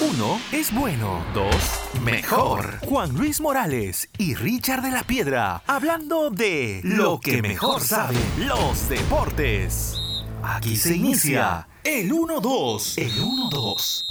Uno es bueno. Dos, mejor. Juan Luis Morales y Richard de la Piedra hablando de lo que mejor saben los deportes. Aquí se inicia el 1-2. El 1-2.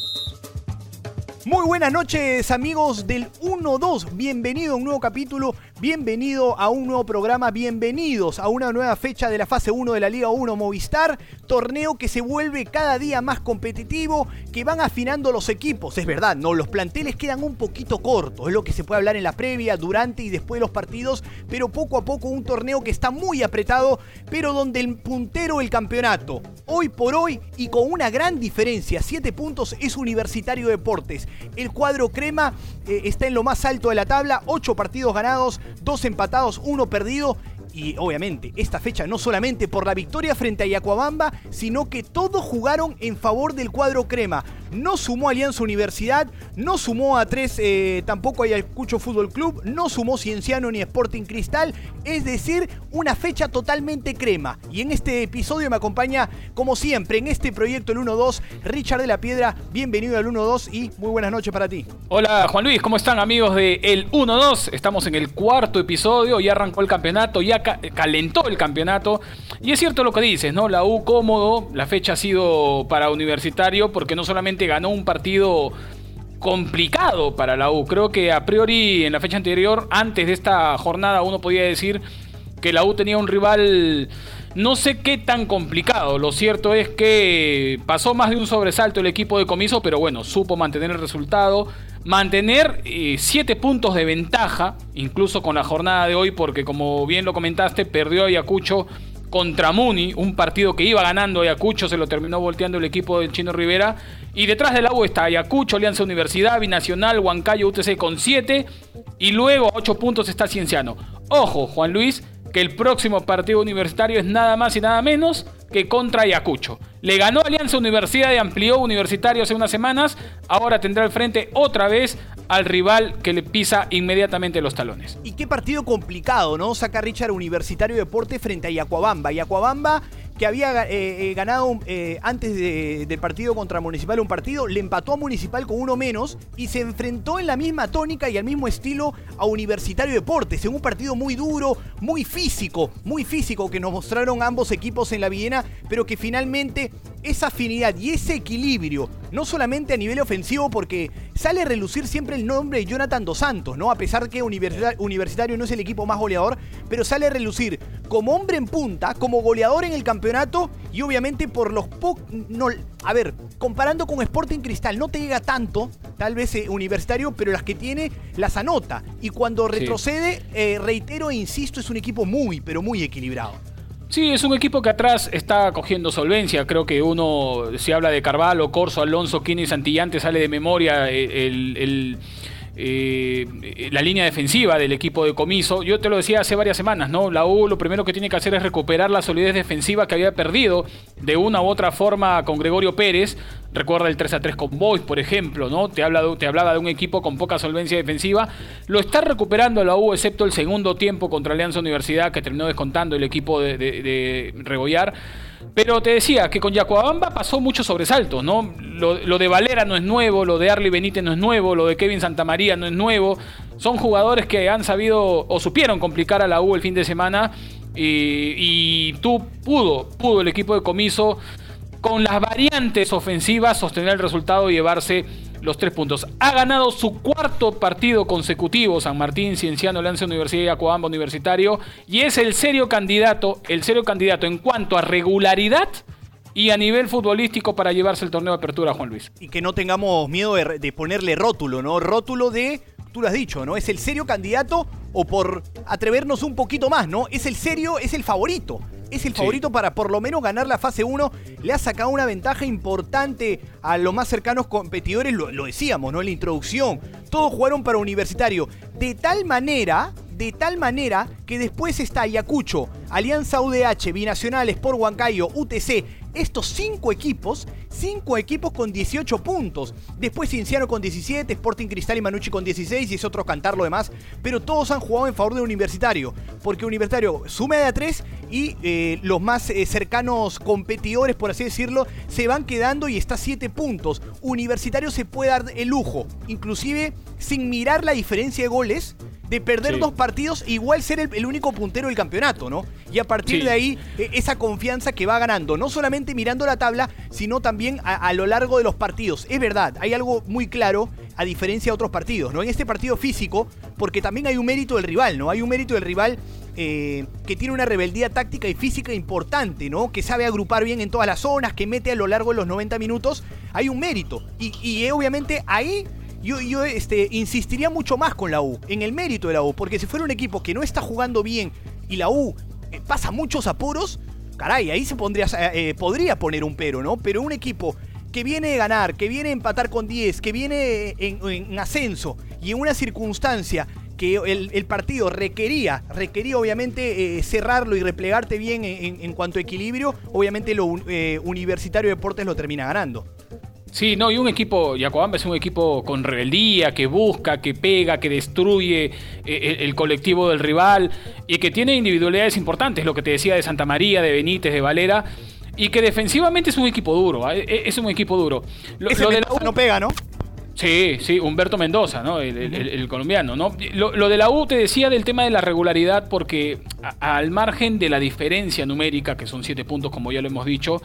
Muy buenas noches amigos del 1-2, bienvenido a un nuevo capítulo, bienvenido a un nuevo programa, bienvenidos a una nueva fecha de la fase 1 de la Liga 1 Movistar, torneo que se vuelve cada día más competitivo, que van afinando los equipos, es verdad, no, los planteles quedan un poquito cortos, es lo que se puede hablar en la previa, durante y después de los partidos, pero poco a poco un torneo que está muy apretado, pero donde el puntero del campeonato, hoy por hoy y con una gran diferencia, 7 puntos es Universitario Deportes. El cuadro crema eh, está en lo más alto de la tabla, 8 partidos ganados, 2 empatados, 1 perdido y obviamente esta fecha no solamente por la victoria frente a Yacuabamba, sino que todos jugaron en favor del cuadro crema. No sumó Alianza Universidad, no sumó a tres eh, tampoco Ayacucho Fútbol Club, no sumó Cienciano ni Sporting Cristal, es decir, una fecha totalmente crema. Y en este episodio me acompaña, como siempre, en este proyecto el 1-2, Richard de la Piedra, bienvenido al 1-2 y muy buenas noches para ti. Hola Juan Luis, ¿cómo están amigos de El 1-2? Estamos en el cuarto episodio, ya arrancó el campeonato, ya calentó el campeonato. Y es cierto lo que dices, ¿no? La U cómodo, la fecha ha sido para Universitario porque no solamente ganó un partido complicado para la U, creo que a priori en la fecha anterior, antes de esta jornada, uno podía decir que la U tenía un rival no sé qué tan complicado. Lo cierto es que pasó más de un sobresalto el equipo de comiso, pero bueno, supo mantener el resultado mantener 7 eh, puntos de ventaja, incluso con la jornada de hoy, porque como bien lo comentaste, perdió Ayacucho contra Muni, un partido que iba ganando Ayacucho, se lo terminó volteando el equipo del Chino Rivera. Y detrás del agua está Ayacucho, Alianza Universidad, Binacional, Huancayo, UTC con 7. Y luego a 8 puntos está Cienciano. Ojo, Juan Luis, que el próximo partido universitario es nada más y nada menos que contra Ayacucho. Le ganó Alianza Universidad y amplió Universitario hace unas semanas. Ahora tendrá al frente otra vez al rival que le pisa inmediatamente los talones. Y qué partido complicado, ¿no? Saca Richard Universitario Deporte frente a Yacuabamba. Yacuabamba que había eh, eh, ganado eh, antes del partido contra Municipal un partido, le empató a Municipal con uno menos y se enfrentó en la misma tónica y al mismo estilo a Universitario Deportes, en un partido muy duro, muy físico, muy físico que nos mostraron ambos equipos en la Viena, pero que finalmente esa afinidad y ese equilibrio, no solamente a nivel ofensivo, porque sale a relucir siempre el nombre de Jonathan Dos Santos, ¿no? A pesar que Universitario no es el equipo más goleador, pero sale a relucir como hombre en punta, como goleador en el campeonato y obviamente por los pocos... No, a ver, comparando con Sporting Cristal, no te llega tanto, tal vez eh, Universitario, pero las que tiene las anota. Y cuando retrocede, eh, reitero e insisto, es un equipo muy, pero muy equilibrado. Sí, es un equipo que atrás está cogiendo solvencia. Creo que uno, si habla de Carvalho, Corso, Alonso, Kini, Santillante, sale de memoria eh, el eh, la línea defensiva del equipo de comiso. Yo te lo decía hace varias semanas, ¿no? La U lo primero que tiene que hacer es recuperar la solidez defensiva que había perdido de una u otra forma con Gregorio Pérez. Recuerda el 3 a 3 con Boys, por ejemplo, ¿no? Te, habla te hablaba de un equipo con poca solvencia defensiva. Lo está recuperando la U, excepto el segundo tiempo contra Alianza Universidad, que terminó descontando el equipo de, de. Pero te decía que con Yacuabamba pasó muchos sobresaltos, ¿no? Lo, de Valera no es nuevo, lo de Arly Benítez no es nuevo, lo de Kevin Santamaría no es nuevo. Son jugadores que han sabido o supieron complicar a la U el fin de semana. Y, y tú pudo, pudo el equipo de comiso con las variantes ofensivas sostener el resultado y llevarse los tres puntos. Ha ganado su cuarto partido consecutivo San Martín, Cienciano, Lanza Universidad y Acuabamba Universitario y es el serio candidato, el serio candidato en cuanto a regularidad y a nivel futbolístico para llevarse el torneo de apertura, Juan Luis. Y que no tengamos miedo de, de ponerle rótulo, ¿no? Rótulo de, tú lo has dicho, ¿no? Es el serio candidato o por atrevernos un poquito más, ¿no? Es el serio, es el favorito es el favorito para por lo menos ganar la fase 1. Le ha sacado una ventaja importante a los más cercanos competidores, lo, lo, decíamos, ¿no? En la introducción. Todos jugaron para Universitario. De tal manera, de tal manera que después está Ayacucho, Alianza UDH, Binacional, Sport Huancayo, UTC estos cinco equipos, cinco equipos con 18 puntos. Después Cinciano con 17, Sporting Cristal y Manucci con 16 y es otro cantar lo demás. Pero todos han jugado en favor de Universitario. Porque Universitario suma de a 3 y eh, los más eh, cercanos competidores, por así decirlo, se van quedando y está a 7 puntos. Universitario se puede dar el lujo, inclusive sin mirar la diferencia de goles, de perder dos partidos, igual ser el, único puntero del campeonato, ¿no? Y a partir de ahí, e, esa confianza que va ganando, no solamente mirando la tabla, sino también a, lo largo de los partidos. Es verdad, hay algo muy claro, a diferencia de otros partidos, ¿no? En este partido físico, porque también hay un mérito del rival, ¿no? Hay un mérito del rival eh, que tiene una rebeldía táctica y física importante, ¿no? Que sabe agrupar bien en todas las zonas, que mete a lo largo de los 90 minutos. Hay un mérito. Y, y obviamente ahí yo, este, insistiría mucho más con la U, en el mérito de la U, porque si fuera un equipo que no está jugando bien y la U eh, pasa muchos apuros, caray, ahí se pondría, eh, podría poner un pero, ¿no? Pero un equipo que viene a ganar, que viene a empatar con 10, que viene en, ascenso y en una circunstancia que el, partido requería, requería obviamente eh, cerrarlo y replegarte bien en, cuanto a equilibrio, obviamente lo Universitario Deportes lo termina ganando. Sí, no, y un equipo, Yacobamba es un equipo con rebeldía, que busca, que pega, que destruye eh, el, colectivo del rival y que tiene individualidades importantes, lo que te decía de Santa María, de Benítez, de Valera, y que defensivamente es un equipo duro, ¿eh? e, es un equipo duro. Lo, de la U, no pega, ¿no? Sí, sí, Humberto Mendoza, ¿no? El, colombiano, ¿no? Lo, de la U te decía del tema de la regularidad porque al margen de la diferencia numérica, que son siete puntos como ya lo hemos dicho,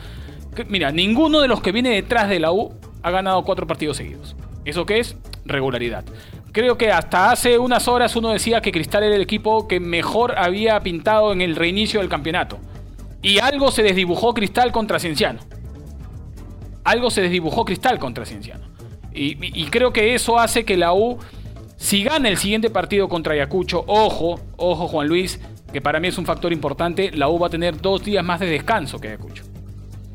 mira, ninguno de los que viene detrás de la U ha ganado cuatro partidos seguidos. ¿Eso qué es? Regularidad. Creo que hasta hace unas horas uno decía que Cristal era el equipo que mejor había pintado en el reinicio del campeonato. Y algo se desdibujó Cristal contra Cienciano. Algo se desdibujó Cristal contra Cienciano. Y, creo que eso hace que la U, si gana el siguiente partido contra Ayacucho, ojo, ojo Juan Luis, que para mí es un factor importante, la U va a tener dos días más de descanso que Ayacucho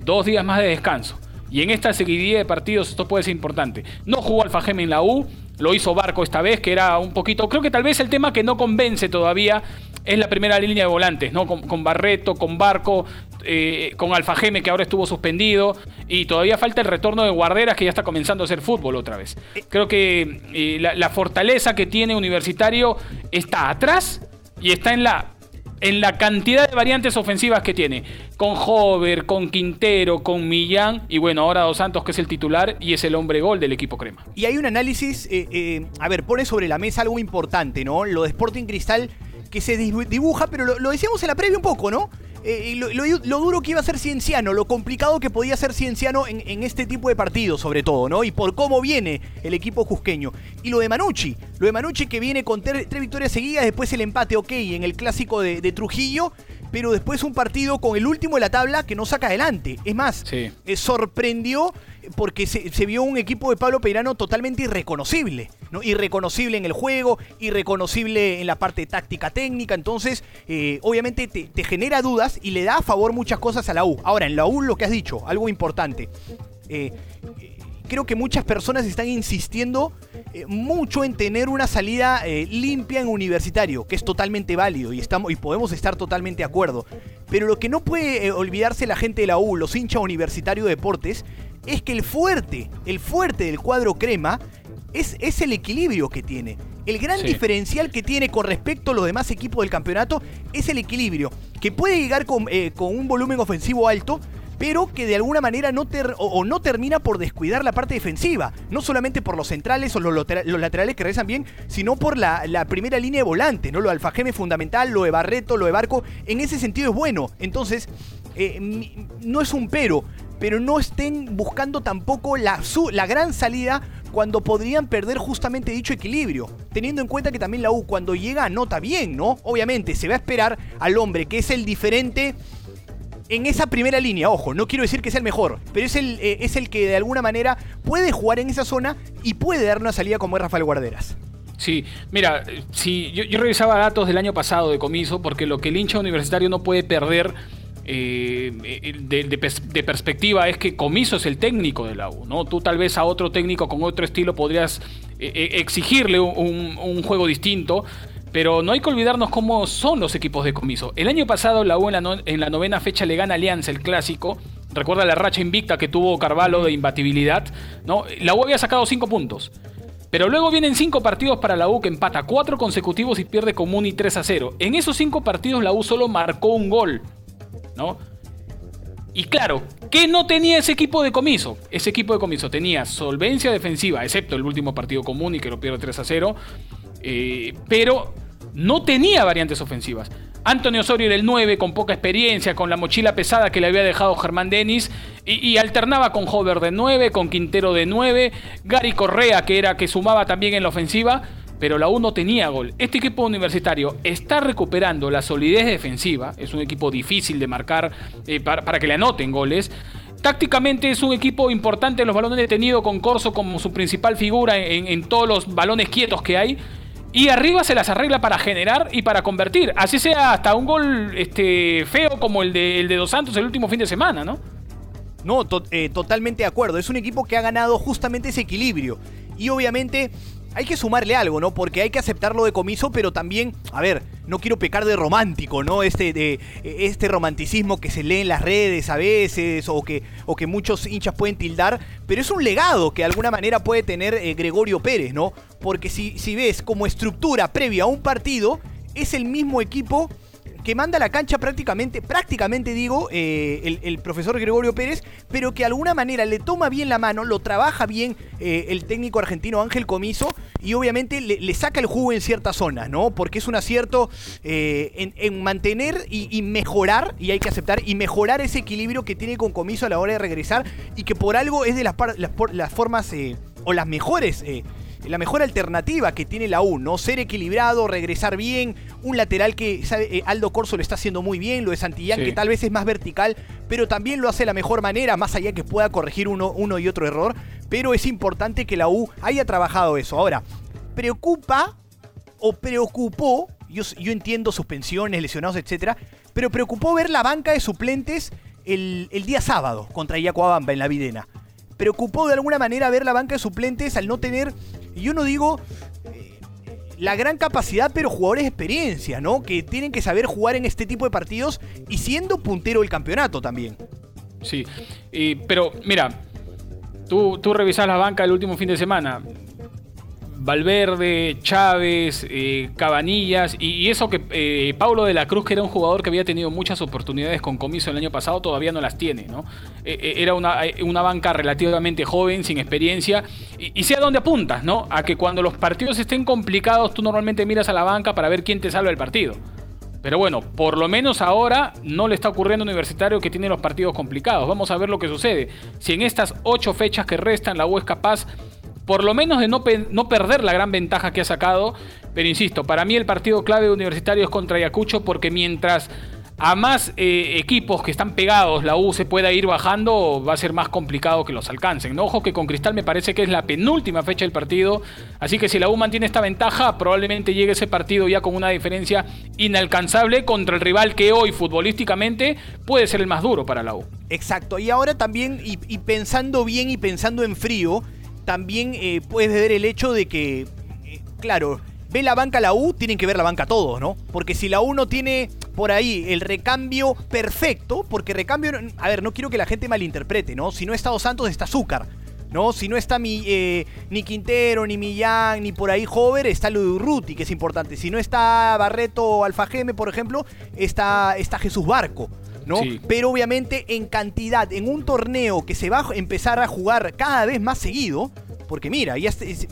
dos días más de descanso. Y en esta seguidilla de partidos esto puede ser importante. No jugó Alfajeme en la U, lo hizo Barco esta vez, que era un poquito... Creo que tal vez el tema que no convence todavía es la primera línea de volantes, ¿no? Con, Barreto, con Barco, eh, con Alfajeme que ahora estuvo suspendido y todavía falta el retorno de Guarderas que ya está comenzando a hacer fútbol otra vez. Creo que eh, la fortaleza que tiene Universitario está atrás y está en la en la cantidad de variantes ofensivas que tiene. Con Hover, con Quintero, con Millán y bueno, ahora Dos Santos que es el titular y es el hombre gol del equipo crema. Y hay un análisis, eh, eh, a ver, pone sobre la mesa algo importante, ¿no? Lo de Sporting Cristal que se dibuja, pero lo, lo decíamos en la previa un poco, ¿no? Eh, lo, duro que iba a ser Cienciano, lo complicado que podía ser Cienciano en, este tipo de partidos, sobre todo, ¿no? Y por cómo viene el equipo cusqueño. Y lo de Manucci, lo de Manucci que viene con tres victorias seguidas, después el empate, ok, en el clásico de, de Trujillo, pero después un partido con el último de la tabla que no saca adelante. Es más, eh, sorprendió porque se, vio un equipo de Pablo Peirano totalmente irreconocible, ¿no? Irreconocible en el juego, irreconocible en la parte táctica técnica, entonces eh, obviamente te, genera dudas y le da a favor muchas cosas a la U. Ahora, en la U lo que has dicho, algo importante. Eh, creo que muchas personas están insistiendo eh, mucho en tener una salida limpia en universitario, que es totalmente válido y, estamos, y podemos estar totalmente de acuerdo. Pero lo que no puede olvidarse la gente de la U, los hinchas universitario de deportes, es que el fuerte, el fuerte del cuadro crema es, es el equilibrio que tiene. El gran diferencial que tiene con respecto a los demás equipos del campeonato es el equilibrio, que puede llegar con, eh, un volumen ofensivo alto, pero que de alguna manera no, o, no termina por descuidar la parte defensiva. No solamente por los centrales o los, laterales que regresan bien, sino por la, primera línea de volante, ¿no? Lo de Alfajeme fundamental, lo de Barreto, lo de Barco. En ese sentido es bueno. Entonces, eh, no es un pero, pero no estén buscando tampoco la, la gran salida cuando podrían perder justamente dicho equilibrio, teniendo en cuenta que también la U cuando llega anota bien, ¿no? Obviamente se va a esperar al hombre que es el diferente en esa primera línea, ojo, no quiero decir que sea el mejor, pero es el, eh, es el que de alguna manera puede jugar en esa zona y puede dar una salida como es Rafael Guarderas. Sí, mira, si yo, yo, revisaba datos del año pasado de comiso, porque lo que el hincha universitario no puede perder eh, de, perspectiva es que Comiso es el técnico de la U, ¿no? Tú tal vez a otro técnico con otro estilo podrías eh, eh, exigirle un, juego distinto, pero no hay que olvidarnos cómo son los equipos de Comiso. El año pasado la U en la, en la novena fecha le gana Alianza, el clásico. Recuerda la racha invicta que tuvo Carvalho de imbatibilidad, ¿no? La U había sacado cinco puntos. Pero luego vienen cinco partidos para la U que empata cuatro consecutivos y pierde con Muni 3 a 0. En esos cinco partidos la U solo marcó un gol. ¿No? Y claro, ¿qué no tenía ese equipo de comiso? Ese equipo de comiso tenía solvencia defensiva, excepto el último partido común y que lo pierde 3 a 0. Eh, pero no tenía variantes ofensivas. Antonio Osorio era el 9 con poca experiencia, con la mochila pesada que le había dejado Germán Denis y, alternaba con Hover de 9, con Quintero de 9, Gary Correa que era que sumaba también en la ofensiva, pero la U no tenía gol. Este equipo universitario está recuperando la solidez defensiva, es un equipo difícil de marcar eh, para, que le anoten goles. Tácticamente es un equipo importante en los balones detenidos con Corso como su principal figura en todos los balones quietos que hay y arriba se las arregla para generar y para convertir. Así sea hasta un gol este, feo como el de, el de Dos Santos el último fin de semana, ¿no? No, eh, totalmente de acuerdo. Es un equipo que ha ganado justamente ese equilibrio. Y obviamente hay que sumarle algo, ¿no? Porque hay que aceptarlo de comiso, pero también, a ver, no quiero pecar de romántico, ¿no? Este, de, este romanticismo que se lee en las redes a veces o que, o que muchos hinchas pueden tildar, pero es un legado que de alguna manera puede tener eh, Gregorio Pérez, ¿no? Porque si, si ves como estructura previa a un partido, es el mismo equipo que manda la cancha prácticamente, prácticamente digo, eh, el, profesor Gregorio Pérez, pero que de alguna manera le toma bien la mano, lo trabaja bien eh, el técnico argentino Ángel Comiso y obviamente le, saca el jugo en ciertas zonas, ¿no? Porque es un acierto eh, en, mantener y, mejorar, y hay que aceptar, y mejorar ese equilibrio que tiene con Comiso a la hora de regresar y que por algo es de las, formas o las mejores la mejor alternativa que tiene la U, ¿no? Ser equilibrado, regresar bien, un lateral que sabe, eh, Aldo Corso lo está haciendo muy bien, lo de Santillán que tal vez es más vertical, pero también lo hace de la mejor manera, más allá que pueda corregir uno, uno y otro error, pero es importante que la U haya trabajado eso. Ahora, preocupa o preocupó, yo, yo entiendo suspensiones, lesionados, etcétera, pero preocupó ver la banca de suplentes el, el día sábado contra Yacuabamba en la Videna preocupó de alguna manera ver la banca de suplentes al no tener yo no digo eh, la gran capacidad, pero jugadores de experiencia, ¿no? Que tienen que saber jugar en este tipo de partidos y siendo puntero del campeonato también. Sí, pero mira, tú, tú revisas la banca del último fin de semana. Valverde, Chávez, eh, Cabanillas y, eso que eh, Paulo de la Cruz, que era un jugador que había tenido muchas oportunidades con comiso el año pasado, todavía no las tiene. ¿no? Eh, era una, una, banca relativamente joven, sin experiencia y, y sé a dónde apuntas, ¿no? A que cuando los partidos estén complicados tú normalmente miras a la banca para ver quién te salva el partido. Pero bueno, por lo menos ahora no le está ocurriendo a Universitario que tiene los partidos complicados. Vamos a ver lo que sucede. Si en estas ocho fechas que restan la U es capaz por lo menos de no, no, perder la gran ventaja que ha sacado. Pero insisto, para mí el partido clave universitario es contra Ayacucho porque mientras a más eh, equipos que están pegados la U se pueda ir bajando, va a ser más complicado que los alcancen. ¿no? Ojo que con Cristal me parece que es la penúltima fecha del partido, así que si la U mantiene esta ventaja, probablemente llegue ese partido ya con una diferencia inalcanzable contra el rival que hoy futbolísticamente puede ser el más duro para la U. Exacto, y ahora también, y pensando bien y pensando en frío, también eh, puedes ver el hecho de que, eh, claro, ve la banca la U, tienen que ver la banca todos, ¿no? Porque si la U no tiene por ahí el recambio perfecto, porque recambio, a ver, no quiero que la gente malinterprete, ¿no? Si no está Dos Santos, está Azúcar. ¿no? Si no está mi, eh, ni Quintero, ni Millán, ni por ahí Hover, está lo de Urruti, que es importante. Si no está Barreto o Alfajeme, por ejemplo, está, está Jesús Barco. ¿No? Pero obviamente en cantidad, en un torneo que se va a empezar a jugar cada vez más seguido, porque mira, ya,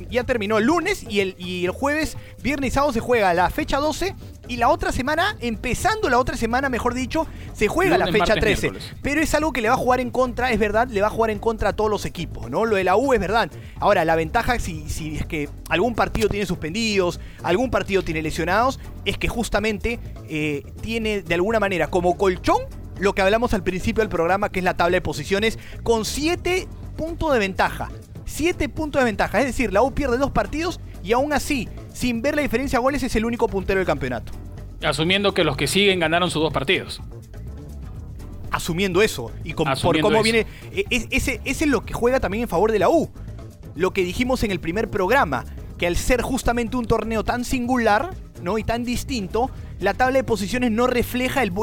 ya terminó el lunes y el, y el jueves, viernes y sábado se juega la fecha 12 y la otra semana, empezando la otra semana, mejor dicho, se juega la fecha 13. Pero es algo que le va a jugar en contra, es verdad, le va a jugar en contra a todos los equipos, ¿no? Lo de la U es verdad. Ahora, la ventaja, si, si es que algún partido tiene suspendidos, algún partido tiene lesionados, es que justamente eh, tiene de alguna manera como colchón lo que hablamos al principio del programa, que es la tabla de posiciones, con 7 puntos de ventaja. 7 puntos de ventaja. Es decir, la U pierde dos partidos y aún así, sin ver la diferencia de goles, es el único puntero del campeonato. Asumiendo que los que siguen ganaron sus dos partidos. Asumiendo eso. Y por cómo viene. E, ese, ese es lo que juega también en favor de la U. Lo que dijimos en el primer programa. Que al ser justamente un torneo tan singular, ¿no? Y tan distinto, la tabla de posiciones no refleja el,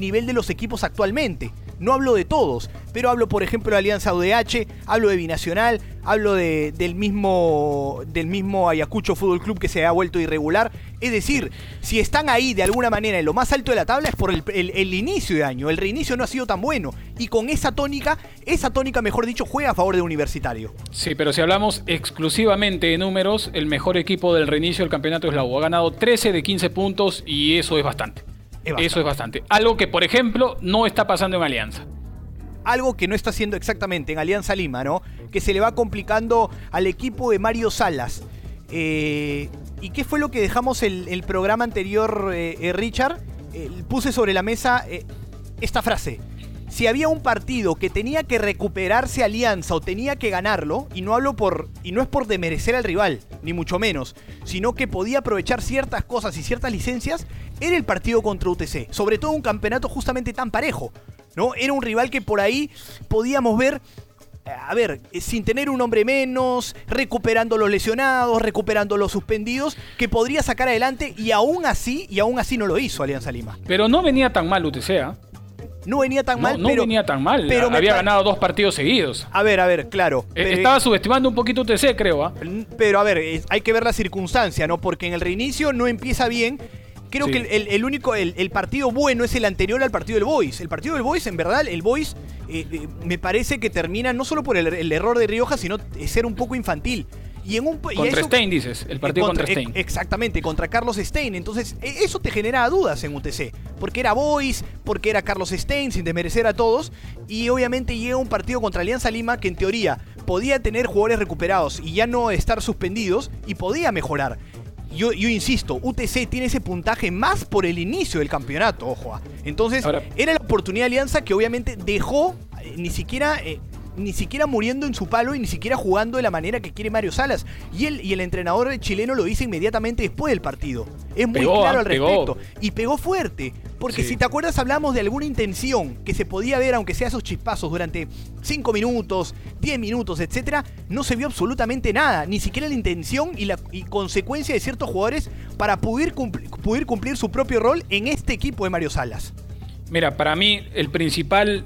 nivel de los equipos actualmente. No hablo de todos, pero hablo, por ejemplo, de Alianza UDH, hablo de Binacional, hablo de, del, mismo, del mismo Ayacucho Fútbol Club que se ha vuelto irregular. Es decir, si están ahí de alguna manera en lo más alto de la tabla es por el, el inicio de año. El reinicio no ha sido tan bueno. Y con esa tónica, esa tónica, mejor dicho, juega a favor de Universitario. Sí, pero si hablamos exclusivamente de números, el mejor equipo del reinicio del campeonato es la U. Ha ganado 13 de 15 puntos y eso es bastante. Eso es bastante. Algo que, por ejemplo, no está pasando en Alianza. Algo que no está haciendo exactamente en Alianza Lima, ¿no? Que se le va complicando al equipo de Mario Salas. Eh, ¿Y qué fue lo que dejamos el, el programa anterior, eh, eh, Richard? puse sobre la mesa esta frase. Si había un partido que tenía que recuperarse Alianza o tenía que ganarlo, y no hablo por. y no es por demerecer al rival, ni mucho menos, sino que podía aprovechar ciertas cosas y ciertas licencias, era el partido contra UTC. Sobre todo un campeonato justamente tan parejo. ¿No? Era un rival que por ahí podíamos ver eh, a ver, eh, sin tener un hombre menos, recuperando los lesionados, recuperando los suspendidos, que podría sacar adelante y aún así, y aún así no lo hizo Alianza Lima. Pero no venía tan mal UTC, ¿ah? No venía tan mal, no pero, venía tan mal. Pero había ganado dos partidos seguidos. A ver, a ver, claro. Eh, estaba subestimando un poquito UTC, creo. ¿ah? Pero a ver, hay que ver la circunstancia, ¿no? Porque en el reinicio no empieza bien Creo que el, único, el, partido bueno es el anterior al partido del Boys. El partido del Boys, en verdad, el Boys eh, eh, me parece que termina no solo por el, error de Rioja, sino ser un poco infantil. Y en un, contra Stein, dices, el partido contra, Stein. Exactamente, contra Carlos Stein. Entonces, e, eso te genera dudas en UTC. Porque era Boys, porque era Carlos Stein, sin desmerecer a todos. Y obviamente llega un partido contra Alianza Lima que en teoría podía tener jugadores recuperados y ya no estar suspendidos y podía mejorar yo, insisto, UTC tiene ese puntaje más por el inicio del campeonato, ojo. Ah. Entonces, era la oportunidad de Alianza que obviamente dejó eh, ni siquiera eh, ni siquiera muriendo en su palo y ni siquiera jugando de la manera que quiere Mario Salas. Y él y el entrenador chileno lo dice inmediatamente después del partido. Es muy claro al respecto. Y pegó fuerte. Porque si te acuerdas, hablamos de alguna intención que se podía ver, aunque sea esos chispazos, durante 5 minutos, 10 minutos, etcétera, no se vio absolutamente nada. Ni siquiera la intención y la consecuencia de ciertos jugadores para poder poder cumplir su propio rol en este equipo de Mario Salas. Mira, para mí el principal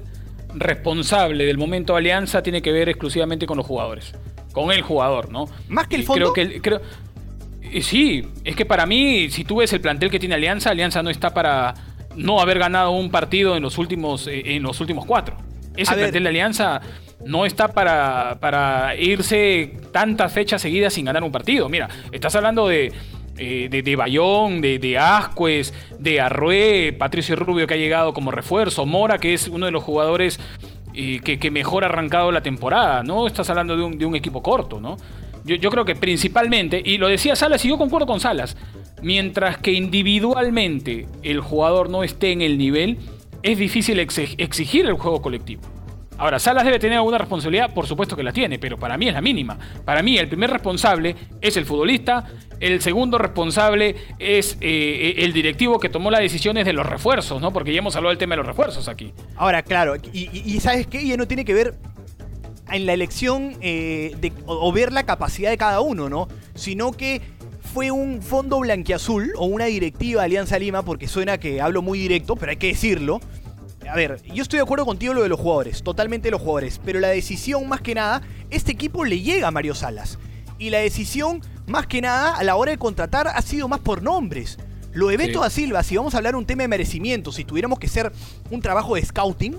responsable del momento Alianza tiene que ver exclusivamente con los jugadores. Con el jugador, ¿no? Más que el fondo. Creo que creo, sí, es que para mí, si tú ves el plantel que tiene Alianza, Alianza no está para no haber ganado un partido en los últimos, eh, en los últimos cuatro. Ese plantel de Alianza no está para, para irse tantas fechas seguidas sin ganar un partido. Mira, estás hablando de eh, de, Bayón, de, de Ascuez, de Arrué, Patricio Rubio que ha llegado como refuerzo, Mora que es uno de los jugadores eh, que, mejor ha arrancado la temporada, ¿no? Estás hablando de un, de un equipo corto, ¿no? Yo, yo, creo que principalmente, y lo decía Salas y yo concuerdo con Salas, mientras que individualmente el jugador no esté en el nivel, es difícil exigir el juego colectivo. Ahora, Salas debe tener alguna responsabilidad, por supuesto que la tiene, pero para mí es la mínima. Para mí el primer responsable es el futbolista, el segundo responsable es eh, el directivo que tomó las decisiones de los refuerzos, ¿no? Porque ya hemos hablado del tema de los refuerzos aquí. Ahora, claro, y, ¿sabes qué? Ya no tiene que ver en la elección eh, de, o, ver la capacidad de cada uno, ¿no? Sino que fue un fondo blanquiazul o una directiva de Alianza Lima, porque suena que hablo muy directo, pero hay que decirlo a ver, yo estoy de acuerdo contigo lo de los jugadores, totalmente los jugadores, pero la decisión más que nada, este equipo le llega a Mario Salas. Y la decisión más que nada a la hora de contratar ha sido más por nombres. Lo de Beto da Silva, si vamos a hablar un tema de merecimiento, si tuviéramos que hacer un trabajo de scouting,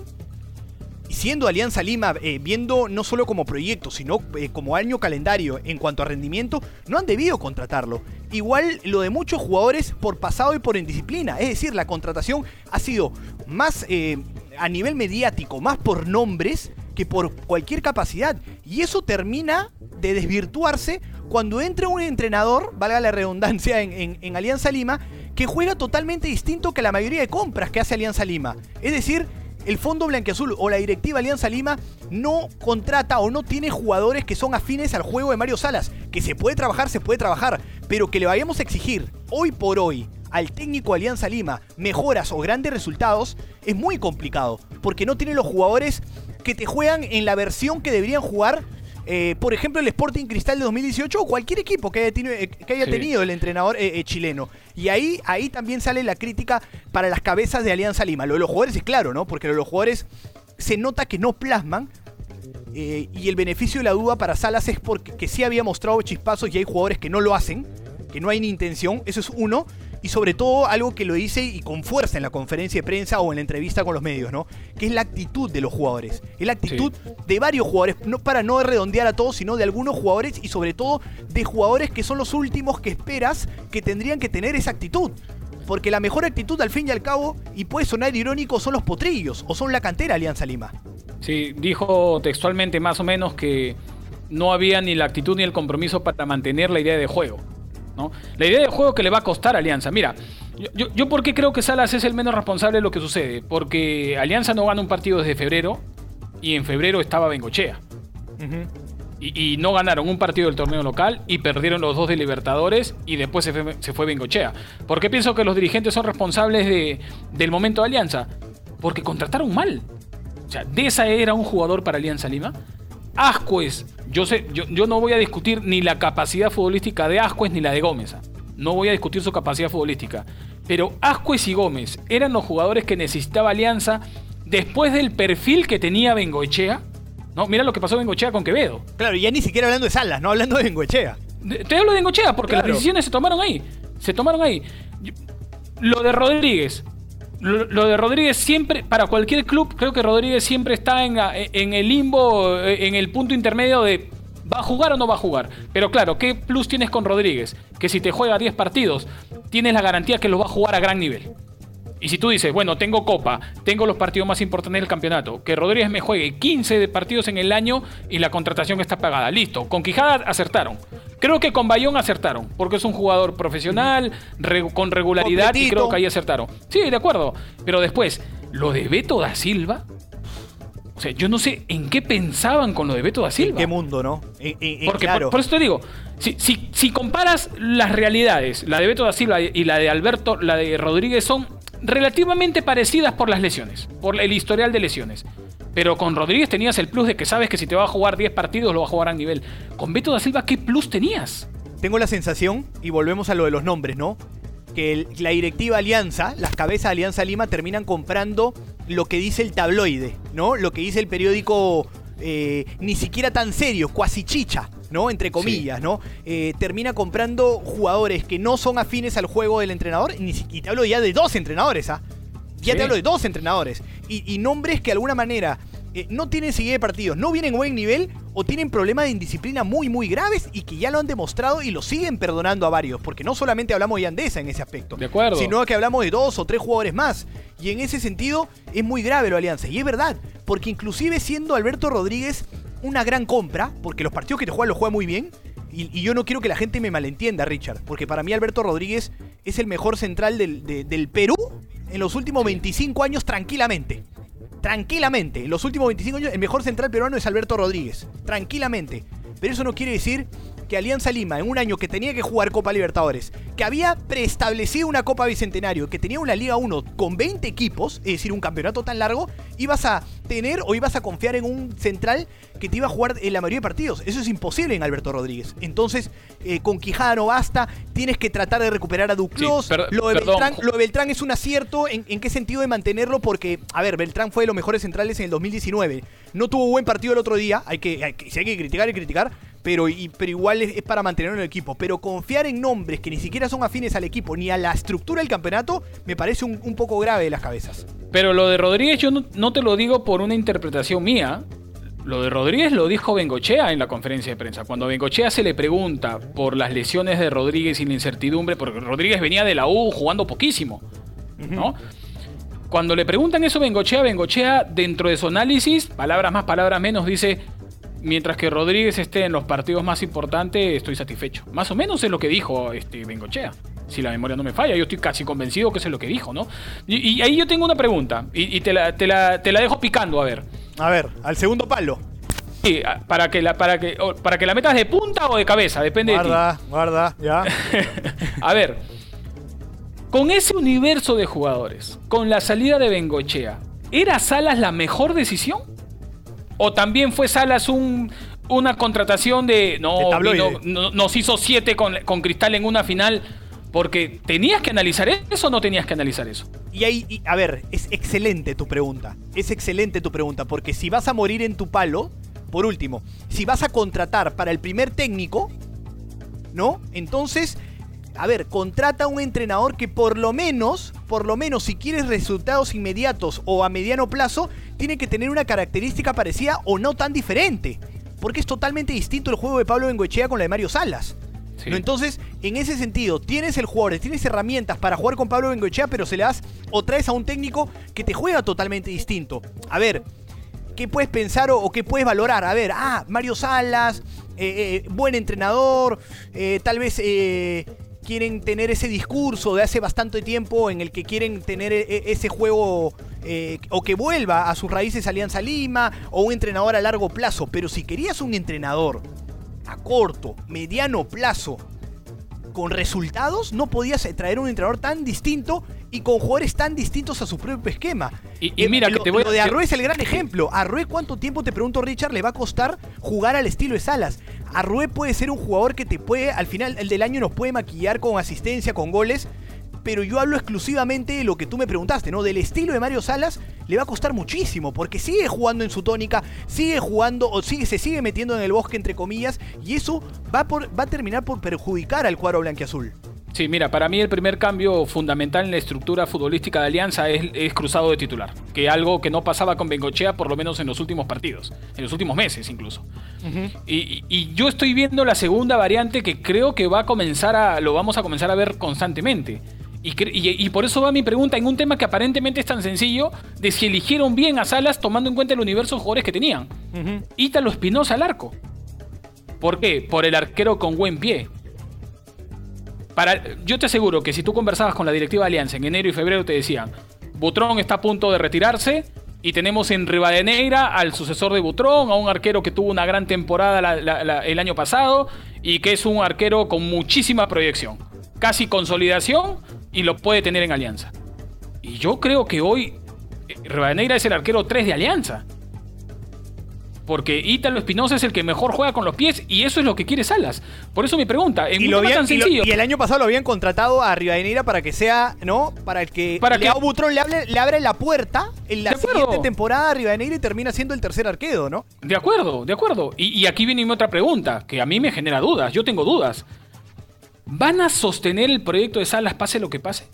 siendo Alianza Lima, eh, viendo no solo como proyecto, sino eh, como año calendario en cuanto a rendimiento, no han debido contratarlo. Igual lo de muchos jugadores por pasado y por indisciplina. Es decir, la contratación ha sido más eh, a nivel mediático, más por nombres que por cualquier capacidad. Y eso termina de desvirtuarse cuando entra un entrenador, valga la redundancia, en, en Alianza Lima, que juega totalmente distinto que la mayoría de compras que hace Alianza Lima. Es decir, el Fondo Blanqueazul o la directiva Alianza Lima no contrata o no tiene jugadores que son afines al juego de Mario Salas. Que se puede trabajar, se puede trabajar, pero que le vayamos a exigir hoy por hoy al técnico Alianza Lima mejoras o grandes resultados es muy complicado, porque no tiene los jugadores que te juegan en la versión que deberían jugar eh, por ejemplo, el Sporting Cristal de 2018 o cualquier equipo que haya, tenido, eh, que haya tenido el entrenador eh, chileno. Y ahí, ahí también sale la crítica para las cabezas de Alianza Lima. Lo de los jugadores es claro, ¿no? Porque lo de los jugadores se nota que no plasman. y el beneficio de la duda para Salas es porque que sí había mostrado chispazos y hay jugadores que no lo hacen, que no hay ni intención, eso es uno. Y sobre todo algo que lo dice y con fuerza en la conferencia de prensa o en la entrevista con los medios, ¿no? Que es la actitud de los jugadores. Es la actitud de varios jugadores, no para no redondear a todos, sino de algunos jugadores y sobre todo de jugadores que son los últimos que esperas que tendrían que tener esa actitud. Porque la mejor actitud al fin y al cabo, y puede sonar irónico, son los potrillos o son la cantera Alianza Lima. Sí, dijo textualmente más o menos que no había ni la actitud ni el compromiso para mantener la idea de juego. ¿No? La idea de juego que le va a costar a Alianza. Mira, yo, yo, yo por qué creo que Salas es el menos responsable de lo que sucede. Porque Alianza no gana un partido desde febrero y en febrero estaba Bengochea. Y, y no ganaron un partido del torneo local y perdieron los dos de Libertadores y después se fue, se fue Bengochea. ¿Por qué pienso que los dirigentes son responsables de, del momento de Alianza? Porque contrataron mal. O sea, Deza era un jugador para Alianza Lima. Ascuez, yo sé, yo, yo no voy a discutir ni la capacidad futbolística de Ascuez ni la de Gómez. No voy a discutir su capacidad futbolística. Pero Ascuez y Gómez eran los jugadores que necesitaba Alianza después del perfil que tenía Bengoechea. No, mira lo que pasó Bengoechea con Quevedo. Claro, y ya ni siquiera hablando de Salas, no hablando de Bengoechea. De- Te hablo de Bengochea porque Claro. las decisiones se tomaron ahí. Se tomaron ahí. Lo de Rodríguez. Lo, de Rodríguez siempre, para cualquier club, creo que Rodríguez siempre está en, en el limbo, eh, en el punto intermedio de ¿va a jugar o no va a jugar? Pero claro, ¿qué plus tienes con Rodríguez? Que si te juega 10 partidos, tienes la garantía que los va a jugar a gran nivel. Y si tú dices, bueno, tengo Copa, tengo los partidos más importantes del campeonato, que Rodríguez me juegue 15 de partidos en el año y la contratación está pagada. Listo, con Quijada acertaron. Creo que con Bayón acertaron, porque es un jugador profesional, re- con regularidad y creo que ahí acertaron. Sí, de acuerdo. Pero después, lo de Beto da Silva. O sea, yo no sé en qué pensaban con lo de Beto da ¿En Silva. qué mundo, no? En- en- en- Porque claro. por, por eso te digo, si, si- si comparas las realidades, la de Beto da Silva y la de Alberto, la de Rodríguez son relativamente parecidas por las lesiones, por el historial de lesiones. Pero con Rodríguez tenías el plus de que sabes que si te va a jugar 10 partidos lo va a jugar a nivel. Con Beto da Silva, ¿qué plus tenías? Tengo la sensación, y volvemos a lo de los nombres, ¿no? Que la directiva Alianza, las cabezas Alianza Lima terminan comprando lo que dice el tabloide, ¿no? Lo que dice el periódico eh, ni siquiera tan serio, cuasi chicha, ¿no? Entre comillas, ¿no? Eh, termina comprando jugadores que no son afines al juego del entrenador, y, te hablo ya de dos entrenadores, ¿ah? Ya Sí. te hablo de dos entrenadores. Y, y nombres que de alguna manera eh, no tienen seguida de partidos, no vienen en buen nivel o tienen problemas de indisciplina muy, muy graves y que ya lo han demostrado y lo siguen perdonando a varios. Porque no solamente hablamos de Andesa en ese aspecto, De acuerdo. sino que hablamos de dos o tres jugadores más. Y en ese sentido es muy grave lo Alianza. Y es verdad, porque inclusive siendo Alberto Rodríguez una gran compra, porque los partidos que te juega los juega muy bien. Y, y yo no quiero que la gente me malentienda, Richard, porque para mí Alberto Rodríguez es el mejor central del, de- del Perú en los últimos 25 años tranquilamente. Tranquilamente. En los últimos 25 años el mejor central peruano es Alberto Rodríguez. Tranquilamente. Pero eso no quiere decir que Alianza Lima, en un año que tenía que jugar Copa Libertadores, que había preestablecido una Copa Bicentenario, que tenía una Liga 1 con 20 equipos, es decir, un campeonato tan largo, ibas a tener o ibas a confiar en un central que te iba a jugar en la mayoría de partidos. Eso es imposible en Alberto Rodríguez. Entonces, eh, con Quijada no basta, tienes que tratar de recuperar a Duclos. Sí, lo, de. Beltrán, lo de Beltrán es un acierto. ¿En, en qué sentido de mantenerlo? Porque, a ver, Beltrán fue de los mejores centrales en el 2019. No tuvo buen partido el otro día. Hay que, hay que- si hay que criticar, que criticar. Pero, y- pero igual es, es para mantenerlo en el equipo. Pero confiar en nombres que ni siquiera son afines al equipo ni a la estructura del campeonato me parece un, un poco grave de las cabezas. Pero lo de Rodríguez yo no, no te lo digo por una interpretación mía. Lo de Rodríguez lo dijo Bengochea en la conferencia de prensa. Cuando Bengochea se le pregunta por las lesiones de Rodríguez y la incertidumbre, porque Rodríguez venía de la U jugando poquísimo, ¿no? Cuando le preguntan eso a Bengochea, Bengochea, dentro de su análisis, palabras más, palabras menos, dice, mientras que Rodríguez esté en los partidos más importantes, estoy satisfecho. Más o menos es lo que dijo este Bengochea. Si la memoria no me falla, yo estoy casi convencido que eso es lo que dijo, ¿no? Y, y ahí yo tengo una pregunta, y, y te, la, te, la, te la dejo picando, a ver. A ver, al segundo palo. Sí, para que la, para que, para que la metas de punta o de cabeza, depende de ti. Guarda, guarda, ya. A ver, con ese universo de jugadores, con la salida de Bengochea, ¿era Salas la mejor decisión? ¿O también fue Salas un, una contratación de... No, vino- no- nos hizo siete con, con Cristal en una final Porque tenías que analizar eso o no tenías que analizar eso. Y ahí, a ver, es excelente tu pregunta. Es excelente tu pregunta, porque si vas a morir en tu palo, por último, si vas a contratar para el primer técnico, ¿no? Entonces, a ver, contrata a un entrenador que por lo menos, por lo menos si quieres resultados inmediatos o a mediano plazo, tiene que tener una característica parecida o no tan diferente. Porque es totalmente distinto el juego de Pablo Bengoechea con la de Mario Salas. Entonces, en ese sentido, tienes el jugador, tienes herramientas para jugar con Pablo Bengoechea, pero se le das o traes a un técnico que te juega totalmente distinto. A ver, ¿qué puedes pensar o, qué puedes valorar? A ver, ah, Mario Salas, eh, eh, buen entrenador, eh, tal vez quieren tener ese discurso de hace bastante tiempo en el que quieren tener ese juego o que vuelva a sus raíces Alianza Lima o un entrenador a largo plazo. Pero si querías un entrenador a corto, mediano plazo, con resultados, no podías traer un entrenador tan distinto y con jugadores tan distintos a su propio esquema. Y, eh, mira, lo, que te voy lo de Arrué es el gran ejemplo. Arrué, ¿cuánto tiempo, te pregunto Richard, le va a costar jugar al estilo de Salas? Arrué puede ser un jugador que te puede, al final el del año nos puede maquillar con asistencia, con goles, pero yo hablo exclusivamente de lo que tú me preguntaste, ¿no? Del estilo de Mario Salas le va a costar muchísimo, porque sigue jugando en su tónica, sigue jugando o sigue, se sigue metiendo en el bosque, entre comillas, y eso va, por, va a terminar por perjudicar al cuadro blanquiazul. Sí, mira, para mí el primer cambio fundamental en la estructura futbolística de Alianza es, cruzado de titular, que algo que no pasaba con Bengochea por lo menos en los últimos partidos, en los últimos meses incluso. y, y, yo estoy viendo la segunda variante que creo que va a comenzar a, lo vamos a comenzar a ver constantemente. Y, por eso va mi pregunta en un tema que aparentemente es tan sencillo de si eligieron bien a Salas tomando en cuenta el universo de jugadores que tenían. Ítalo Espinosa al arco. ¿Por qué? Por el arquero con buen pie. Para, yo te aseguro que si tú conversabas con la directiva de Alianza en enero y febrero te decían, Butrón está a punto de retirarse y tenemos en Rivadeneira al sucesor de Butrón, a un arquero que tuvo una gran temporada el año pasado y que es un arquero con muchísima proyección. Casi consolidación y lo puede tener en Alianza. Y yo creo que hoy eh, Rivadeneira es el arquero 3 de Alianza. Porque Ítalo Espinosa es el que mejor juega con los pies y eso es lo que quiere Salas. Por eso mi pregunta, en y un tan sencillo. Y, el año pasado lo habían contratado a Rivadeneira para que sea, ¿no? Para el que para que Butrón le, le abre la puerta en la siguiente temporada a Rivadeneira y termina siendo el tercer arquero, ¿no? De acuerdo, de acuerdo. Y, y aquí viene mi otra pregunta, que a mí me genera dudas. Yo tengo dudas. ¿Van a sostener el proyecto de Salas pase lo que pase?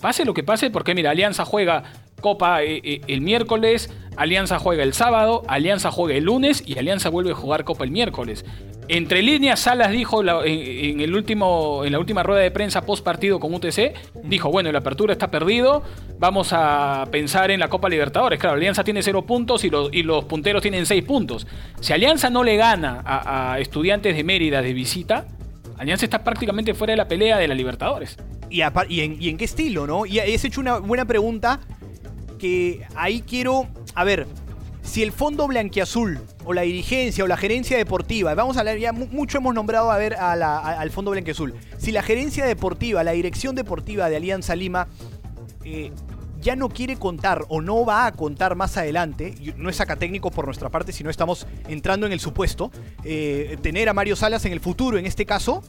Pase lo que pase, porque mira, Alianza juega Copa eh, eh, el miércoles, Alianza juega el sábado, Alianza juega el lunes y Alianza vuelve a jugar Copa el miércoles. Entre líneas, Salas dijo en, el último, en la última rueda de prensa post partido con UTC, dijo, bueno, la apertura está perdido, vamos a pensar en la Copa Libertadores. Claro, Alianza tiene cero puntos y los, y los punteros tienen seis puntos. Si Alianza no le gana a, a estudiantes de Mérida de visita, Alianza está prácticamente fuera de la pelea de la Libertadores. Y, en, qué estilo, ¿no? Y has hecho una buena pregunta que ahí quiero. A ver, si el fondo blanquiazul o la dirigencia o la gerencia deportiva, vamos a hablar ya mucho hemos nombrado a ver al fondo blanquiazul, si la gerencia deportiva, la dirección deportiva de Alianza Lima eh, ya no quiere contar o no va a contar más adelante, no es acá técnico por nuestra parte, sino estamos entrando en el supuesto, eh, tener a Mario Salas en el futuro, en este caso,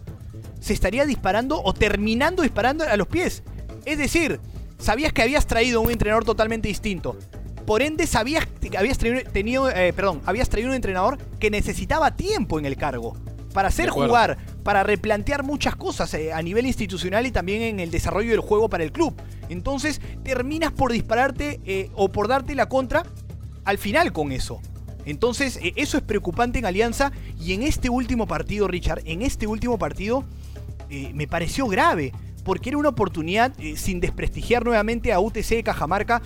se estaría disparando o terminando disparando a los pies. Es decir, sabías que habías traído un entrenador totalmente distinto. Por ende, sabías que habías tenido, eh, perdón, habías traído un entrenador que necesitaba tiempo en el cargo para hacer jugar, para replantear muchas cosas eh, a nivel institucional y también en el desarrollo del juego para el club. Entonces terminas por dispararte eh, o por darte la contra al final con eso. Entonces eso es preocupante en Alianza y en este último partido, Richard, en este último partido me pareció grave porque era una oportunidad sin desprestigiar nuevamente a UTC Cajamarca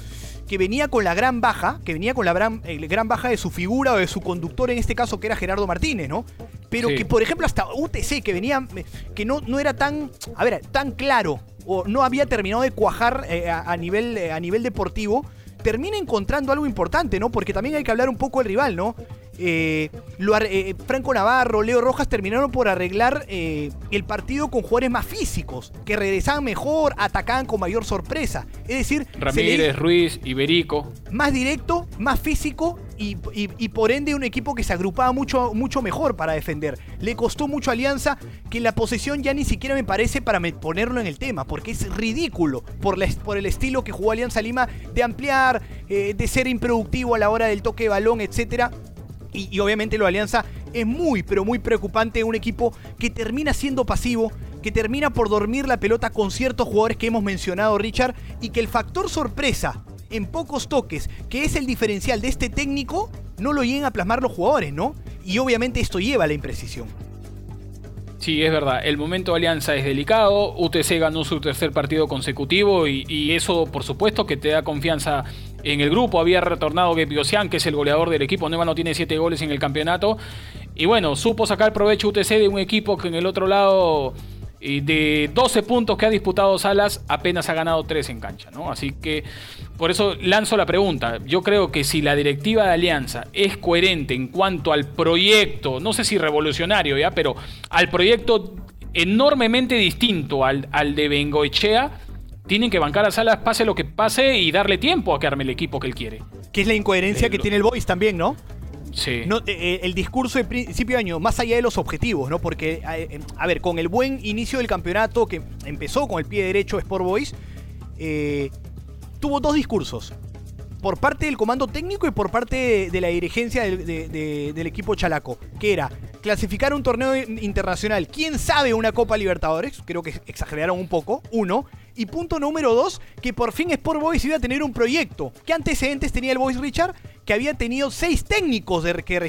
que venía con la gran baja, que venía con la gran, gran baja de su figura o de su conductor en este caso que era Gerardo Martínez, ¿no? pero que por ejemplo hasta UTC, que venía, que no, no era tan, a ver, tan claro, o no había terminado de cuajar eh, a, nivel, eh, a nivel deportivo, termina encontrando algo importante, ¿no? Porque también hay que hablar un poco del rival, ¿no? Eh, eh, Franco Navarro, Leo Rojas terminaron por arreglar eh, el partido con jugadores más físicos, que regresaban mejor, atacaban con mayor sorpresa. Es decir, Ramírez, Ruiz, Iberico. Más directo, más físico y, por ende un equipo que se agrupaba mucho, mucho mejor para defender. Le costó mucho a Alianza que la posesión ya ni siquiera me parece para ponerlo en el tema, porque es ridículo por, por el estilo que jugó Alianza Lima de ampliar, eh, de ser improductivo a la hora del toque de balón, etc. Y, obviamente lo de Alianza es muy, pero muy preocupante. Un equipo que termina siendo pasivo, que termina por dormir la pelota con ciertos jugadores que hemos mencionado, Richard, y que el factor sorpresa en pocos toques, que es el diferencial de este técnico, no lo lleguen a plasmar los jugadores, ¿no? Y obviamente esto lleva a la imprecisión. Sí, es verdad. El momento de Alianza es delicado. UTC ganó su tercer partido consecutivo y, eso, por supuesto, que te da confianza en el grupo. Había retornado Gepiosian, que es el goleador del equipo. Nueva tiene siete goles en el campeonato. Y bueno, supo sacar provecho UTC de un equipo que en el otro lado y de 12 puntos que ha disputado Salas, apenas ha ganado 3 en cancha, ¿no? Así que por eso lanzo la pregunta. Yo creo que si la directiva de Alianza es coherente en cuanto al proyecto, no sé si revolucionario ya, pero al proyecto enormemente distinto al, al de Bengoechea, tienen que bancar a Salas pase lo que pase y darle tiempo a que arme el equipo que él quiere. Que es la incoherencia que tiene el Boys también, ¿no? Sí. No, eh, eh, el discurso de principio de año, más allá de los objetivos, ¿no? Porque, eh, a ver, con el buen inicio del campeonato que empezó con el pie derecho Sport Boys, tuvo dos discursos. Por parte del comando técnico y por parte de, la dirigencia del, equipo chalaco. Que era clasificar un torneo internacional. ¿Quién sabe una Copa Libertadores? Creo que exageraron un poco. Uno. Y punto número dos, que por fin Sport Boys iba a tener un proyecto. ¿Qué antecedentes tenía el Boys Richard? que había tenido seis técnicos desde que,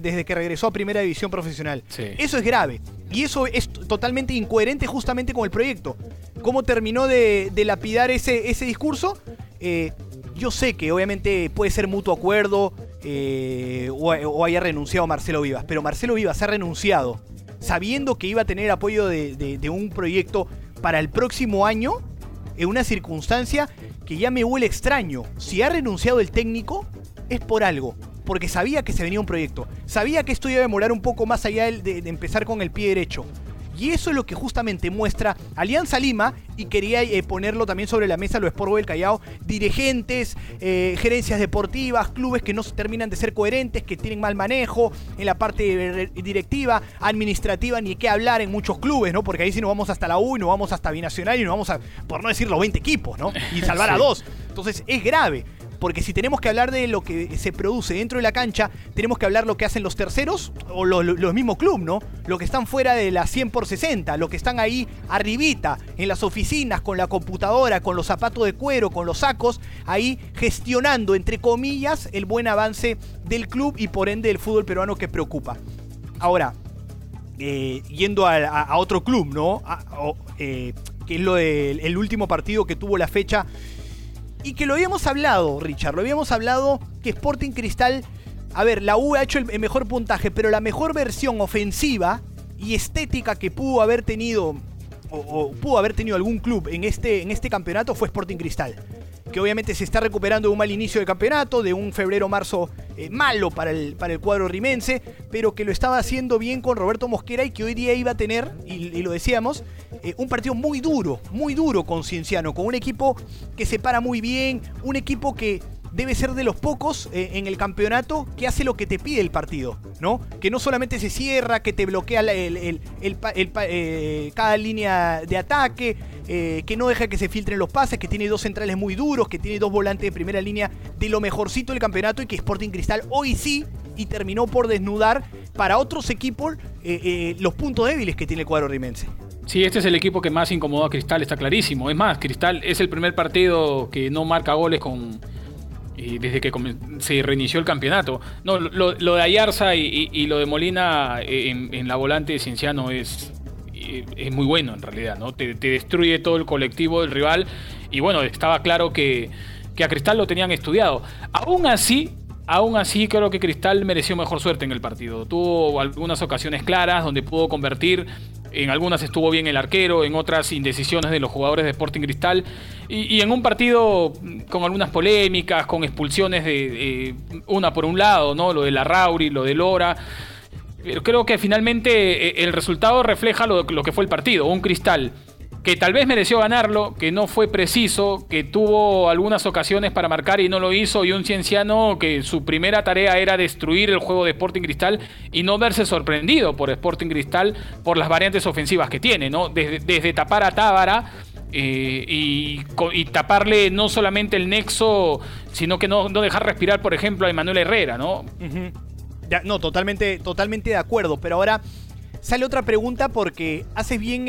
desde que regresó a Primera División Profesional. Eso es grave. Y eso es totalmente incoherente justamente con el proyecto. ¿Cómo terminó de, lapidar ese, ese discurso? Eh, yo sé que obviamente puede ser mutuo acuerdo eh, o, haya renunciado Marcelo Vivas, pero Marcelo Vivas ha renunciado sabiendo que iba a tener apoyo de un proyecto para el próximo año en una circunstancia que ya me huele extraño. Si ha renunciado el técnico, es por algo. Porque sabía que se venía un proyecto. Sabía que esto iba a demorar un poco más allá de, empezar con el pie derecho. Y eso es lo que justamente muestra Alianza Lima y quería eh, ponerlo también sobre la mesa lo Sport del Callao, dirigentes, eh, gerencias deportivas, clubes que no terminan de ser coherentes, que tienen mal manejo en la parte directiva, administrativa, ni qué hablar en muchos clubes, ¿no? Porque ahí sí nos vamos hasta la U y nos vamos hasta Binacional y nos vamos a, por no decir los 20 equipos, ¿no? Y salvar a dos. Entonces es grave. Porque si tenemos que hablar de lo que se produce dentro de la cancha, tenemos que hablar lo que hacen los terceros o los mismos clubes, ¿no? Lo que están fuera de la 100 por 60, lo que están ahí arribita, en las oficinas, con la computadora, con los zapatos de cuero, con los sacos, ahí gestionando, entre comillas, el buen avance del club y por ende del fútbol peruano que preocupa. Ahora, eh, yendo a, otro club, ¿no? Eh, que es lo del último partido que tuvo la fecha y que lo habíamos hablado, Richard, lo habíamos hablado que Sporting Cristal, a ver, la U ha hecho el mejor puntaje, pero la mejor versión ofensiva y estética que pudo haber tenido o, pudo haber tenido algún club en este, en este campeonato fue Sporting Cristal que obviamente se está recuperando de un mal inicio de campeonato, de un febrero-marzo eh, malo para el, para el cuadro rimense, pero que lo estaba haciendo bien con Roberto Mosquera y que hoy día iba a tener, y, lo decíamos, eh, un partido muy duro, muy duro con Cienciano, con un equipo que se para muy bien, un equipo que debe ser de los pocos eh, en el campeonato que hace lo que te pide el partido, ¿no? Que no solamente se cierra, que te bloquea el, cada línea de ataque, eh, que no deja que se filtren los pases, que tiene dos centrales muy duros, que tiene dos volantes de primera línea de lo mejorcito del campeonato y que Sporting Cristal hoy sí y terminó por desnudar para otros equipos eh, eh, los puntos débiles que tiene el cuadro rimense. Sí, este es el equipo que más incomodó a Cristal, está clarísimo. Es más, Cristal es el primer partido que no marca goles con desde que se reinició el campeonato. No, lo, de Ayarza y, lo de Molina en, en la volante de Cienciano es es muy bueno en realidad, ¿no? Te, destruye todo el colectivo del rival y bueno, estaba claro que, a Cristal lo tenían estudiado. Aún así, Aún así, creo que Cristal mereció mejor suerte en el partido. Tuvo algunas ocasiones claras donde pudo convertir. En algunas estuvo bien el arquero, en otras indecisiones de los jugadores de Sporting Cristal. Y, en un partido con algunas polémicas, con expulsiones de, una por un lado, ¿no? Lo de la Rauri, lo de Lora. Pero creo que finalmente eh, el resultado refleja lo, que fue el partido. Un cristal que tal vez mereció ganarlo, que no fue preciso, que tuvo algunas ocasiones para marcar y no lo hizo, y un cienciano que su primera tarea era destruir el juego de Sporting Cristal y no verse sorprendido por Sporting Cristal por las variantes ofensivas que tiene, ¿no? Desde, tapar a Tábara. Eh, y, taparle no solamente el nexo, sino que no, dejar respirar, por ejemplo, a Emanuel Herrera, ¿no? ya, no, totalmente, totalmente de acuerdo. Pero ahora sale otra pregunta porque haces bien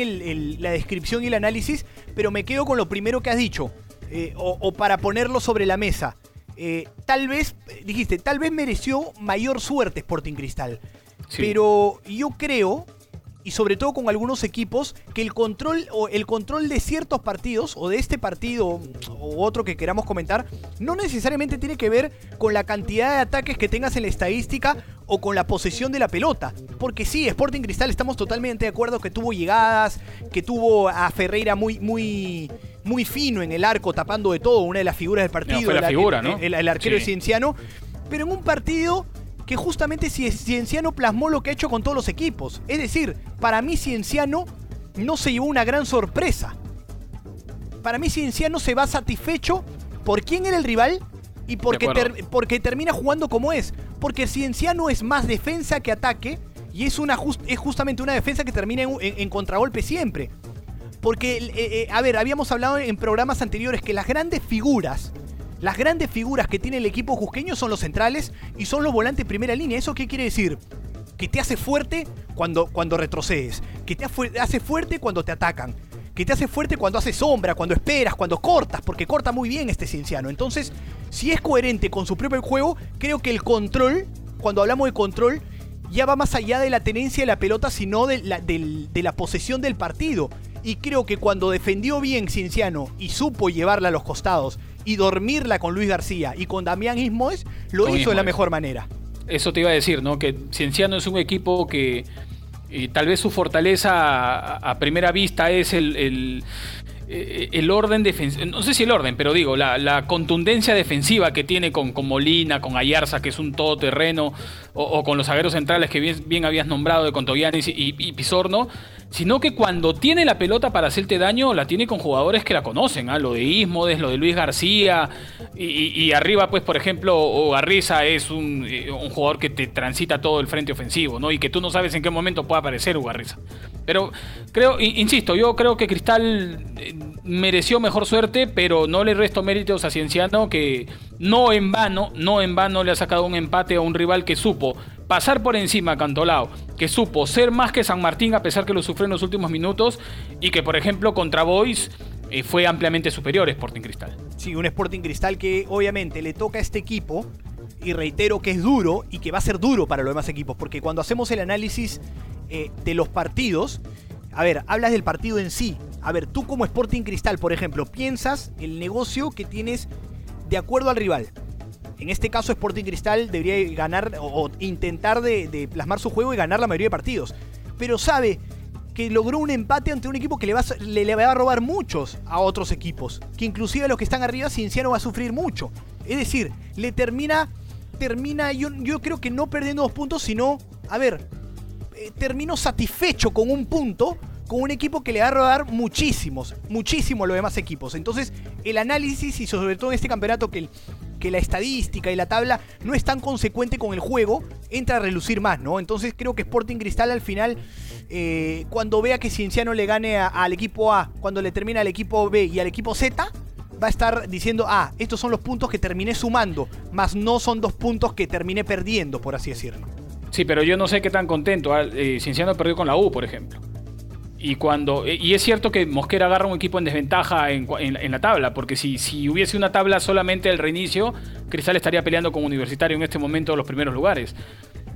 la descripción y el análisis, pero me quedo con lo primero que has dicho, eh, o, para ponerlo sobre la mesa. Eh, tal vez, dijiste, tal vez mereció mayor suerte Sporting Cristal, pero yo creo y sobre todo con algunos equipos que el control o el control de ciertos partidos o de este partido o otro que queramos comentar no necesariamente tiene que ver con la cantidad de ataques que tengas en la estadística o con la posesión de la pelota. Porque sí, Sporting Cristal estamos totalmente de acuerdo que tuvo llegadas, que tuvo a Ferreira muy muy muy fino en el arco tapando de todo, una de las figuras del partido, la figura, ¿no? el, arquero cienciano, pero en un partido que justamente Cienciano plasmó lo que ha hecho con todos los equipos. Es decir, para mí Cienciano no se llevó una gran sorpresa. Para mí Cienciano se va satisfecho por quién era el rival y porque, porque termina jugando como es. Porque Cienciano es más defensa que ataque y es, una es justamente una defensa que termina en, contragolpe siempre. Porque, eh, eh, a ver, habíamos hablado en programas anteriores que las grandes figuras las grandes figuras que tiene el equipo jusqueño son los centrales y son los volantes primera línea. ¿Eso qué quiere decir? Que te hace fuerte cuando, cuando retrocedes, que te hace fuerte cuando te atacan, que te hace fuerte cuando hace sombra, cuando esperas, cuando cortas, porque corta muy bien este cienciano. Entonces, si es coherente con su propio juego, creo que el control, cuando hablamos de control, ya va más allá de la tenencia de la pelota, sino de la, de la posesión del partido. Y creo que cuando defendió bien Cienciano y supo llevarla a los costados y dormirla con Luis García y con Damián Ismoes, lo hizo de la mejor manera. Eso te iba a decir, ¿no? Que Cienciano es un equipo que eh, tal vez su fortaleza a, primera vista es el, eh, el orden defensivo, no sé si el orden, pero digo, la, contundencia defensiva que tiene con, con, Molina, con Ayarza, que es un todoterreno, o, con los zagueros centrales que bien, habías nombrado de Contoyanis y, Pizorno, sino que cuando tiene la pelota para hacerte daño, la tiene con jugadores que la conocen, ¿ah? lo de Ismodes, lo de Luis García, y, arriba, pues, por ejemplo, Garriza es un, eh, un, jugador que te transita todo el frente ofensivo, ¿no? Y que tú no sabes en qué momento puede aparecer Ugarriza. Pero creo, insisto, yo creo que Cristal eh, mereció mejor suerte, pero no le resto méritos a Cienciano que no en vano, no en vano le ha sacado un empate a un rival que supo pasar por encima Cantolao, que supo ser más que San Martín a pesar que lo sufrió en los últimos minutos y que por ejemplo contra Boys eh, fue ampliamente superior Sporting Cristal. Sí, un Sporting Cristal que obviamente le toca a este equipo y reitero que es duro y que va a ser duro para los demás equipos, porque cuando hacemos el análisis eh, de los partidos, a ver, hablas del partido en sí. A ver, tú como Sporting Cristal, por ejemplo, piensas el negocio que tienes de acuerdo al rival. En este caso, Sporting Cristal debería ganar o, intentar de, plasmar su juego y ganar la mayoría de partidos. Pero sabe que logró un empate ante un equipo que le va, le, va a robar muchos a otros equipos. Que inclusive a los que están arriba, Cienciano va a sufrir mucho. Es decir, le termina, termina, yo, yo creo que no perdiendo dos puntos, sino, a ver, eh, termino satisfecho con un punto con un equipo que le va a rodar muchísimos, muchísimo a los demás equipos. Entonces, el análisis y sobre todo en este campeonato que, que la estadística y la tabla no es tan consecuente con el juego, entra a relucir más, ¿no? Entonces creo que Sporting Cristal al final, eh, cuando vea que Cienciano le gane al equipo A, cuando le termina al equipo B y al equipo Z, va a estar diciendo, ah, estos son los puntos que terminé sumando, más no son dos puntos que terminé perdiendo, por así decirlo. Sí, pero yo no sé qué tan contento. Ah, eh, Cienciano perdió con la U, por ejemplo. Y cuando eh, y es cierto que Mosquera agarra un equipo en desventaja en, la tabla, porque si, si, hubiese una tabla solamente al reinicio, Cristal estaría peleando con Universitario en este momento los primeros lugares.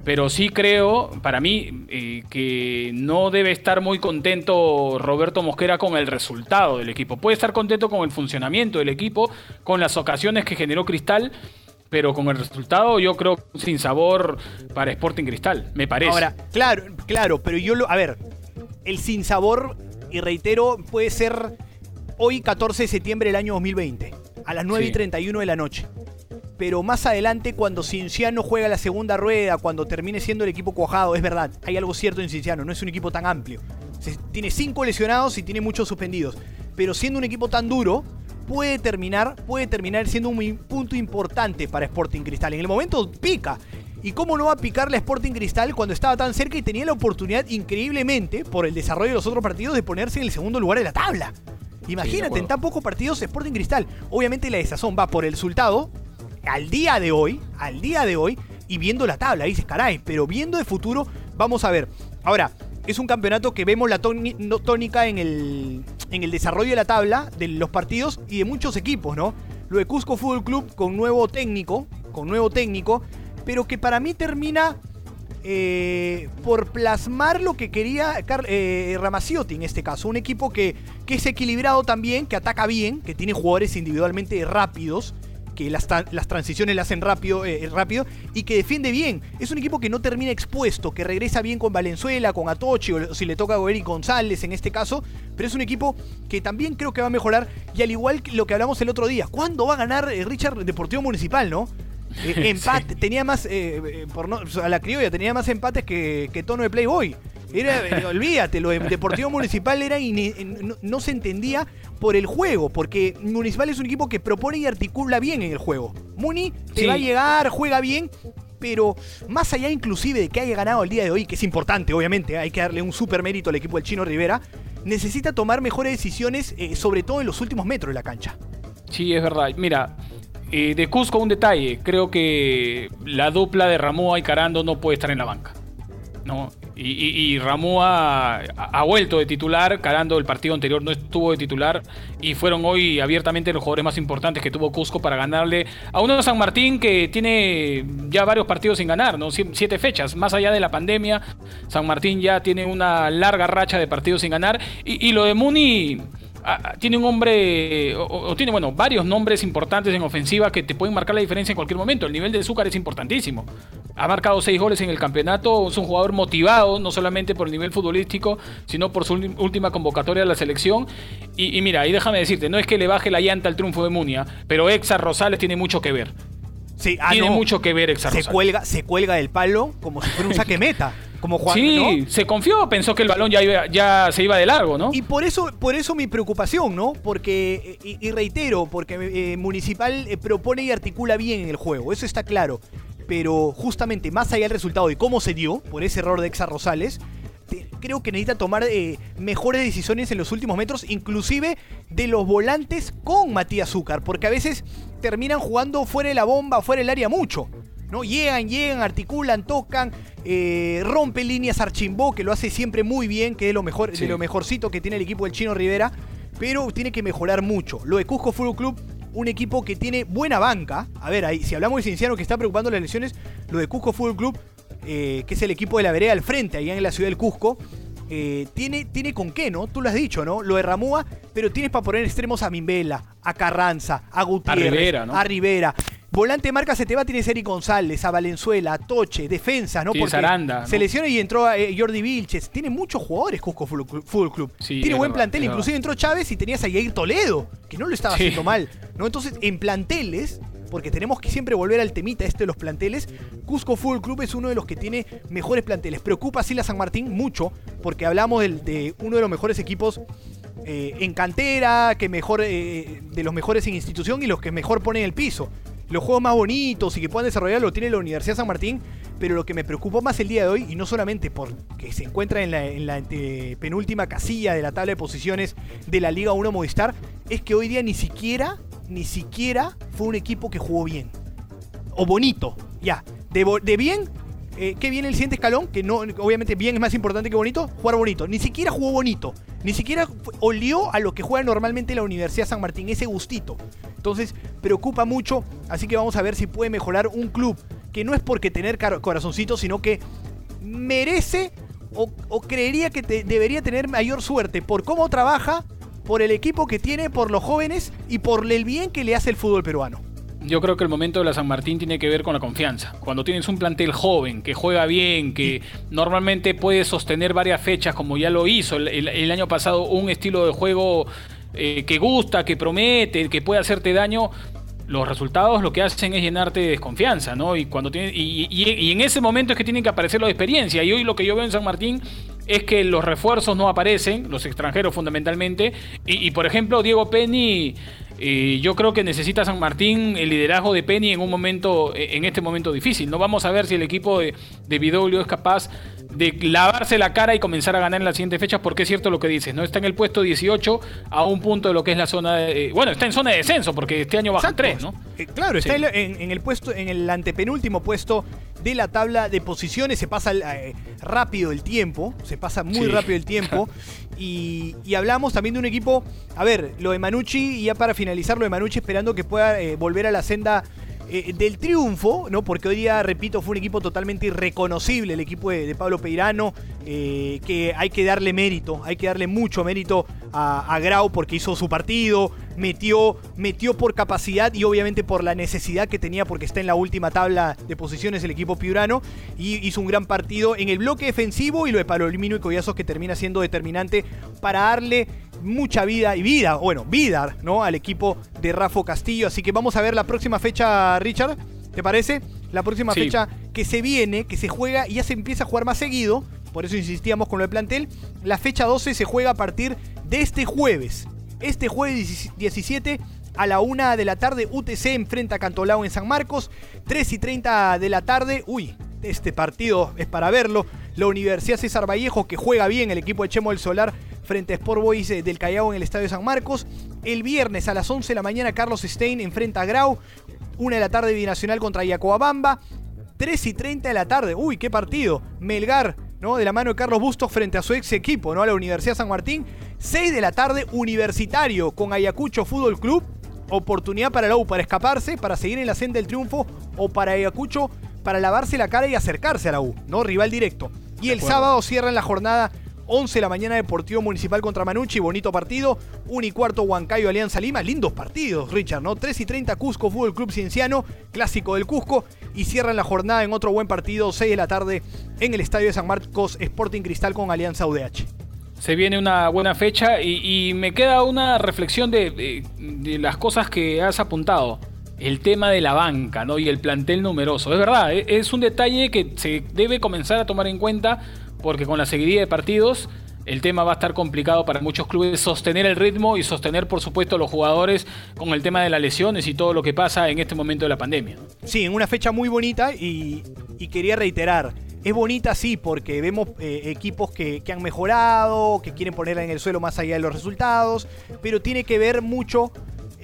Pero sí creo, para mí, eh, que no debe estar muy contento Roberto Mosquera con el resultado del equipo. Puede estar contento con el funcionamiento del equipo, con las ocasiones que generó Cristal, pero con el resultado yo creo sin sabor para Sporting Cristal, me parece. Ahora, claro, claro, pero yo lo, a ver, el sin sabor, y reitero, puede ser hoy 14 de septiembre del año 2020, a las 9 y 31 de la noche. Pero más adelante, cuando Cinciano juega la segunda rueda, cuando termine siendo el equipo cuajado, es verdad, hay algo cierto en Cinciano, no es un equipo tan amplio. tiene cinco lesionados y tiene muchos suspendidos. Pero siendo un equipo tan duro, puede terminar, puede terminar siendo un punto importante para Sporting Cristal. En el momento pica. ¿Y cómo no va a picar la Sporting Cristal cuando estaba tan cerca y tenía la oportunidad increíblemente, por el desarrollo de los otros partidos, de ponerse en el segundo lugar de la tabla? Imagínate, en tan pocos partidos Sporting Cristal. Obviamente la desazón va por el resultado. Al día de hoy, al día de hoy, y viendo la tabla, dices, caray, pero viendo de futuro, vamos a ver. Ahora, es un campeonato que vemos la tónica en el, en el desarrollo de la tabla de los partidos y de muchos equipos, ¿no? Lo de Cusco Fútbol Club con nuevo técnico, con nuevo técnico, pero que para mí termina eh, por plasmar lo que quería eh, Ramaciotti en este caso. Un equipo que, que es equilibrado también, que ataca bien, que tiene jugadores individualmente rápidos que las, las transiciones las hacen rápido, eh, rápido y que defiende bien. Es un equipo que no termina expuesto, que regresa bien con Valenzuela, con Atochi o si le toca a González en este caso, pero es un equipo que también creo que va a mejorar y al igual que lo que hablamos el otro día, ¿cuándo va a ganar eh, Richard Deportivo Municipal, no? Eh, empate, tenía más, por no, a la criolla, tenía más empates que, que tono de Playboy. Era, olvídate, lo de Deportivo Municipal era no, se entendía por el juego, porque Municipal es un equipo que propone y articula bien en el juego. Muni te va a llegar, juega bien, pero más allá inclusive de que haya ganado el día de hoy, que es importante, obviamente, hay que darle un super mérito al equipo del Chino Rivera, necesita tomar mejores decisiones, eh, sobre todo en los últimos metros de la cancha. Sí, es verdad. Mira, eh, de Cusco un detalle, creo que la dupla de Ramoa y Carando no puede estar en la banca. ¿no? Y, y, ha, vuelto de titular, Carando el partido anterior no estuvo de titular y fueron hoy abiertamente los jugadores más importantes que tuvo Cusco para ganarle a uno de San Martín que tiene ya varios partidos sin ganar, ¿no? siete fechas, más allá de la pandemia, San Martín ya tiene una larga racha de partidos sin ganar y lo de Muni tiene un hombre, o, tiene, bueno, varios nombres importantes en ofensiva que te pueden marcar la diferencia en cualquier momento. El nivel de azúcar es importantísimo. Ha marcado seis goles en el campeonato, es un jugador motivado, no solamente por el nivel futbolístico, sino por su última convocatoria a la selección. Y, mira, y déjame decirte, no es que le baje la llanta al triunfo de Munia, pero Exa Rosales tiene mucho que ver. Sí, ah, tiene mucho que ver Exa se Cuelga, se cuelga del palo como si fuera un saque meta. Como Juan, sí, se confió, pensó que el balón ya, ya se iba de largo, ¿no? Y por eso, por eso mi preocupación, ¿no? Porque, y, reitero, porque eh, Municipal eh, propone y articula bien en el juego, eso está claro. Pero justamente más allá del resultado de cómo se dio, por ese error de Exa Rosales, creo que necesita tomar eh, mejores decisiones en los últimos metros, inclusive de los volantes con Matías Zúcar, porque a veces terminan jugando fuera de la bomba, fuera del área mucho. ¿No? Llegan, llegan, articulan, tocan, eh, rompe líneas Archimbó, que lo hace siempre muy bien, que es lo mejor, de lo mejorcito que tiene el equipo del Chino Rivera, pero tiene que mejorar mucho. Lo de Cusco Fútbol Club, un equipo que tiene buena banca. A ver, ahí, si hablamos de Cienciano que está preocupando las lesiones, lo de Cusco Fútbol Club, eh, que es el equipo de la vereda al frente, allá en la ciudad del Cusco, eh, tiene, tiene con qué, ¿no? Tú lo has dicho, ¿no? Lo de Ramúa, pero tienes para poner extremos a Mimbela, a Carranza, a Gutiérrez, a Rivera. ¿no? A Rivera. Volante marca se te va, tiene Seri González, a Valenzuela, a Toche, defensa, ¿no? Porque Saranda, se y entró eh, Jordi Vilches. Tiene muchos jugadores Cusco Fútbol Club. tiene buen plantel, inclusive entró Chávez y tenías a Yair Toledo, que no lo estaba haciendo mal. ¿no? Entonces, en planteles, porque tenemos que siempre volver al temita este de los planteles. Cusco Fútbol Club es uno de los que tiene mejores planteles. Preocupa así la San Martín mucho, porque hablamos de, uno de los mejores equipos eh, en cantera, que mejor, eh, de los mejores en institución y los que mejor ponen el piso los juegos más bonitos y que puedan desarrollar lo tiene la Universidad San Martín, pero lo que me preocupó más el día de hoy, y no solamente porque se encuentra en la, penúltima casilla de la tabla de posiciones de la Liga 1 Movistar, es que hoy día ni siquiera, ni siquiera fue un equipo que jugó bien. O bonito, ya. De, bien, eh, ¿qué viene el siguiente escalón? Que no, obviamente bien es más importante que bonito, jugar bonito. Ni siquiera jugó bonito. Ni siquiera olió a lo que juega normalmente la Universidad San Martín, ese gustito. Entonces, preocupa mucho, así que vamos a ver si puede mejorar un club que no es porque tener corazoncito, sino que merece o, creería que debería tener mayor suerte por cómo trabaja, por el equipo que tiene, por los jóvenes y por el bien que le hace el fútbol peruano. Yo creo que el momento de la San Martín tiene que ver con la confianza. Cuando tienes un plantel joven, que juega bien, que normalmente puede sostener varias fechas, como ya lo hizo el año pasado, un estilo de juego eh, que gusta, que promete, que puede hacerte daño, los resultados lo que hacen es llenarte de desconfianza, ¿no? Y, cuando tiene, y, en ese momento es que tienen que aparecer la experiencia. Y hoy lo que yo veo en San Martín es que los refuerzos no aparecen, los extranjeros fundamentalmente, y, por ejemplo Diego Penny, eh, yo creo que necesita San Martín el liderazgo de Penny en un momento, en este momento difícil. No vamos a ver si el equipo de, de es capaz de lavarse la cara y comenzar a ganar en las siguientes fechas, porque es cierto lo que dices, ¿no? Está en el puesto 18 a un punto de lo que es la zona de. Eh, bueno, está en zona de descenso, porque este año baja 3, ¿no? Eh, claro, está en, el puesto, en el antepenúltimo puesto de la tabla de posiciones. Se pasa eh, rápido el tiempo, se pasa muy rápido el tiempo. y, hablamos también de un equipo. A ver, lo de Manucci, y ya para finalizar, lo de Manucci esperando que pueda volver a la senda eh, del triunfo, ¿no? Porque hoy día, repito, fue un equipo totalmente irreconocible, el equipo de, Pablo Peirano, eh, que hay que darle mérito, hay que darle mucho mérito a, Grau porque hizo su partido, metió, metió por capacidad y obviamente por la necesidad que tenía porque está en la última tabla de posiciones el equipo piurano y hizo un gran partido en el bloque defensivo y lo de Palomino y Collazos que termina siendo determinante para darle mucha vida y vida, bueno, vida, ¿no? Al equipo de Rafa Castillo. Así que vamos a ver la próxima fecha, Richard. ¿Te parece? La próxima fecha que se viene, que se juega y ya se empieza a jugar más seguido. Por eso insistíamos con lo de plantel. La fecha 12 se juega a partir de este jueves. Este jueves 17 a la 1 de la tarde UTC enfrenta a Cantolao en San Marcos. 3 y 30 de la tarde. Uy, este partido es para verlo. La Universidad César Vallejo que juega bien el equipo de Chemo del Solar frente a Sport Boys eh, del Callao en el Estadio San Marcos. El viernes a las 11 de la mañana Carlos Stein enfrenta a Grau. 1 de la tarde Binacional contra Yacoabamba. 3 y 30 de la tarde. Uy, qué partido. Melgar, ¿no? De la mano de Carlos Bustos frente a su ex equipo, ¿no? A la Universidad San Martín. 6 de la tarde Universitario con Ayacucho Fútbol Club. Oportunidad para la para escaparse, para seguir en la senda del triunfo o para Ayacucho para lavarse la cara y acercarse a la U, ¿no? Rival directo. Y el sábado cierran la jornada 11 de la mañana Deportivo Municipal contra Manucci, bonito partido. 1 y cuarto Huancayo Alianza Lima, lindos partidos, Richard, ¿no? 3 y 30 Cusco Fútbol Club Cienciano, clásico del Cusco. Y cierran la jornada en otro buen partido, 6 de la tarde en el Estadio de San Marcos Sporting Cristal con Alianza UDH. Se viene una buena fecha y, me queda una reflexión de, las cosas que has apuntado el tema de la banca ¿no? y el plantel numeroso. Es verdad, e, es un detalle que se debe comenzar a tomar en cuenta porque con la seguidilla de partidos el tema va a estar complicado para muchos clubes sostener el ritmo y sostener, por supuesto, los jugadores con el tema de las lesiones y todo lo que pasa en este momento de la pandemia. Sí, en una fecha muy bonita y, quería reiterar, es bonita sí porque vemos eh, equipos que, que, han mejorado, que quieren ponerla en el suelo más allá de los resultados, pero tiene que ver mucho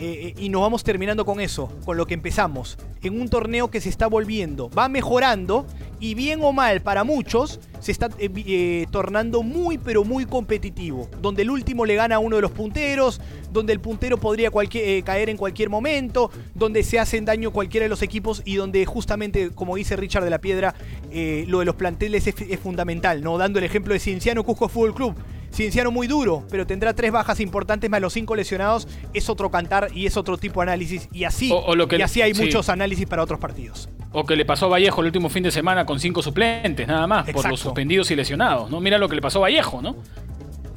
eh, y nos vamos terminando con eso, con lo que empezamos. En un torneo que se está volviendo, va mejorando y bien o mal para muchos, se está eh, eh, tornando muy pero muy competitivo. Donde el último le gana a uno de los punteros, donde el puntero podría caer en cualquier momento, donde se hacen daño cualquiera de los equipos y donde justamente, como dice Richard de la Piedra, lo de los planteles es, es, fundamental, ¿no? Dando el ejemplo de Cienciano Cusco Fútbol Club Cienciano muy duro, pero tendrá tres bajas importantes más los cinco lesionados. Es otro cantar y es otro tipo de análisis. Y así, y así hay muchos análisis para otros partidos. O que le pasó a Vallejo el último fin de semana con cinco suplentes, nada más, por los suspendidos y lesionados. ¿no? Mira lo que le pasó a Vallejo, ¿no?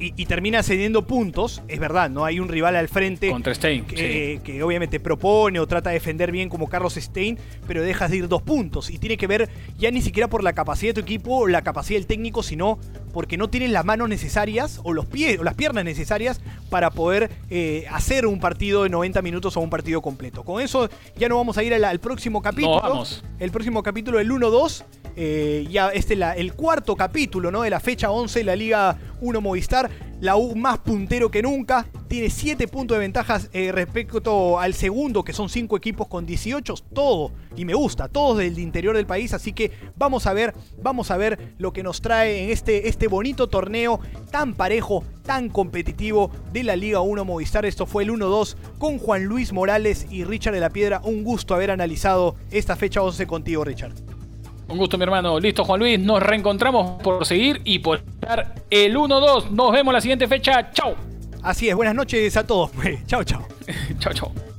Y, termina cediendo puntos, es verdad, no hay un rival al frente Contra Stein, que, obviamente propone o trata de defender bien como Carlos Stein, pero dejas de ir dos puntos y tiene que ver ya ni siquiera por la capacidad de tu equipo o la capacidad del técnico, sino porque no tienes las manos necesarias o los pies o las piernas necesarias para poder eh, hacer un partido de 90 minutos o un partido completo. Con eso ya no vamos a ir al, próximo capítulo. vamos. El próximo capítulo, el 1-2. Eh, ya este es el cuarto capítulo ¿no? de la fecha 11 de la Liga 1 Movistar. La U más puntero que nunca. Tiene 7 puntos de ventajas eh, respecto al segundo, que son 5 equipos con 18. Todo, y me gusta, todos del interior del país. Así que vamos a ver, vamos a ver lo que nos trae en este, este bonito torneo tan parejo, tan competitivo de la Liga 1 Movistar. Esto fue el 1-2 con Juan Luis Morales y Richard de la Piedra. Un gusto haber analizado esta fecha 11 contigo, Richard. Un gusto, mi hermano. Listo, Juan Luis. Nos reencontramos por seguir y por estar el 1-2. Nos vemos la siguiente fecha. Chao. Así es. Buenas noches a todos. chao, chao. chao, chao.